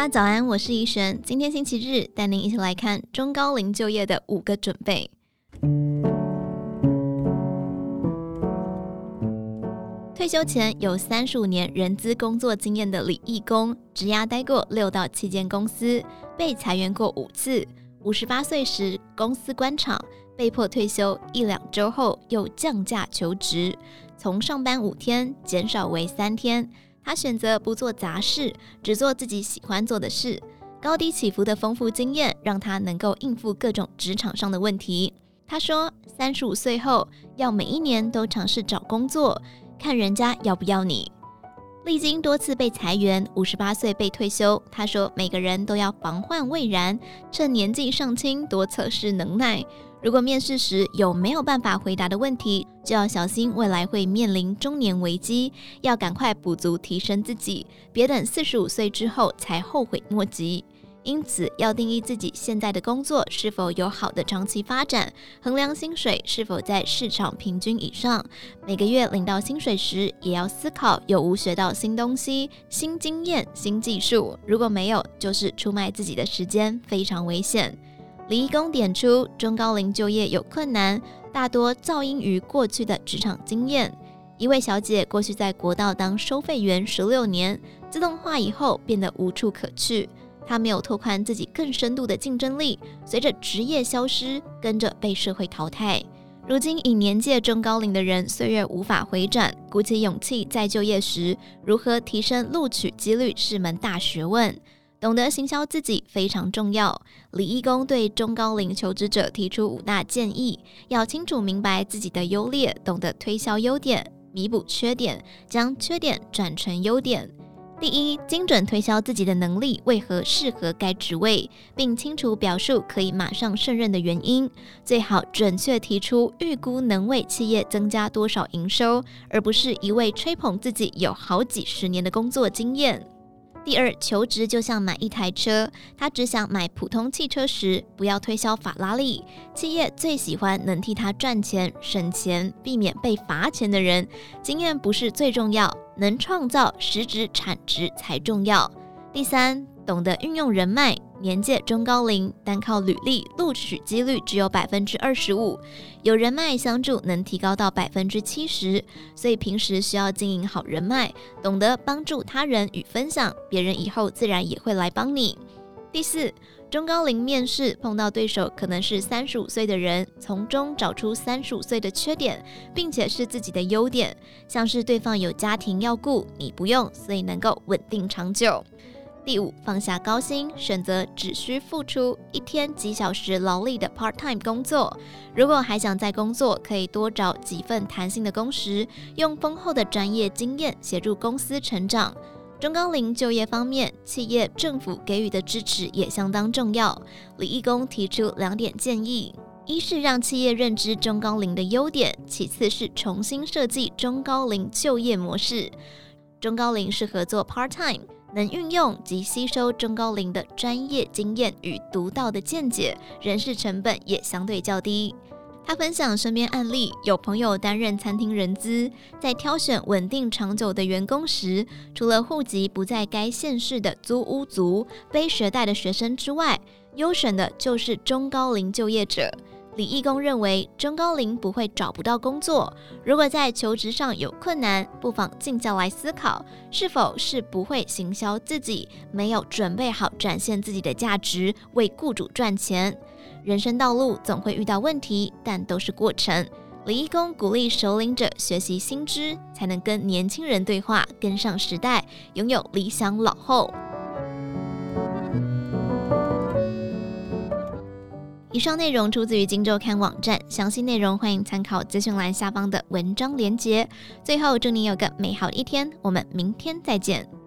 家早安，我是怡璇。今天星期日，带您一起来看中高龄就业的五个准备。退休前有三十五年人资工作经验的李义工，职涯待过六到七间公司，被裁员过五次。五十八岁时，公司关厂，被迫退休，一两周后又降价求职，从上班五天减少为三天。他选择不做杂事，只做自己喜欢做的事。高低起伏的丰富经验让他能够应付各种职场上的问题。他说：“三十五岁后要每一年都尝试找工作，看人家要不要你。”历经多次被裁员，五十八岁被退休。他说：“每个人都要防患未然，趁年纪尚轻多测试能耐。”如果面试时有没有办法回答的问题，就要小心未来会面临中年危机，要赶快补足提升自己，别等四十五岁之后才后悔莫及。因此，要定义自己现在的工作是否有好的长期发展，衡量薪水是否在市场平均以上。每个月领到薪水时，也要思考有无学到新东西、新经验、新技术。如果没有，就是出卖自己的时间，非常危险。李义工点出，中高龄就业有困难，大多肇因于过去的职场经验。一位小姐过去在国道当收费员十六年，自动化以后变得无处可去，她没有拓宽自己更深度的竞争力，随着职业消失，跟着被社会淘汰。如今已年届中高龄的人，岁月无法回转，鼓起勇气再就业时，如何提升录取几率是门大学问。懂得行销自己非常重要。李义工对中高龄求职者提出五大建议：要清楚明白自己的优劣，懂得推销优点，弥补缺点，将缺点转成优点。第一，精准推销自己的能力为何适合该职位，并清楚表述可以马上胜任的原因。最好准确提出预估能为企业增加多少营收，而不是一味吹捧自己有好几十年的工作经验。第二，求职就像买一台车，他只想买普通汽车时，不要推销法拉利。企业最喜欢能替他赚钱、省钱、避免被罚钱的人。经验不是最重要，能创造实质产值才重要。第三，懂得运用人脉。年届中高龄，单靠履历录取几率只有百分之二十五，有人脉相助能提高到百分之七十。所以平时需要经营好人脉，懂得帮助他人与分享，别人以后自然也会来帮你。第四，中高龄面试碰到对手可能是三十五岁的人，从中找出三十五岁的缺点，并且是自己的优点，像是对方有家庭要顾，你不用，所以能够稳定长久。第五，放下高薪，选择只需付出一天几小时劳力的 part-time 工作。如果还想再工作，可以多找几份弹性的工时，用丰厚的专业经验协助公司成长。中高龄就业方面，企业政府给予的支持也相当重要。李义工提出两点建议：一是让企业认知中高龄的优点；其次是重新设计中高龄就业模式。中高龄适合做 part-time。能运用及吸收中高龄的专业经验与独到的见解，人事成本也相对较低。他分享身边案例，有朋友担任餐厅人资，在挑选稳定长久的员工时，除了户籍不在该县市的租屋族、背学贷的学生之外，优选的就是中高龄就业者。李义工认为，中高龄不会找不到工作。如果在求职上有困难，不妨静下来思考，是否是不会行销自己，没有准备好展现自己的价值，为雇主赚钱。人生道路总会遇到问题，但都是过程。李义工鼓励首领者学习新知，才能跟年轻人对话，跟上时代，拥有理想老后。以上内容出自于《荆州刊》网站，详细内容欢迎参考资讯栏下方的文章连接。最后，祝你有个美好一天，我们明天再见。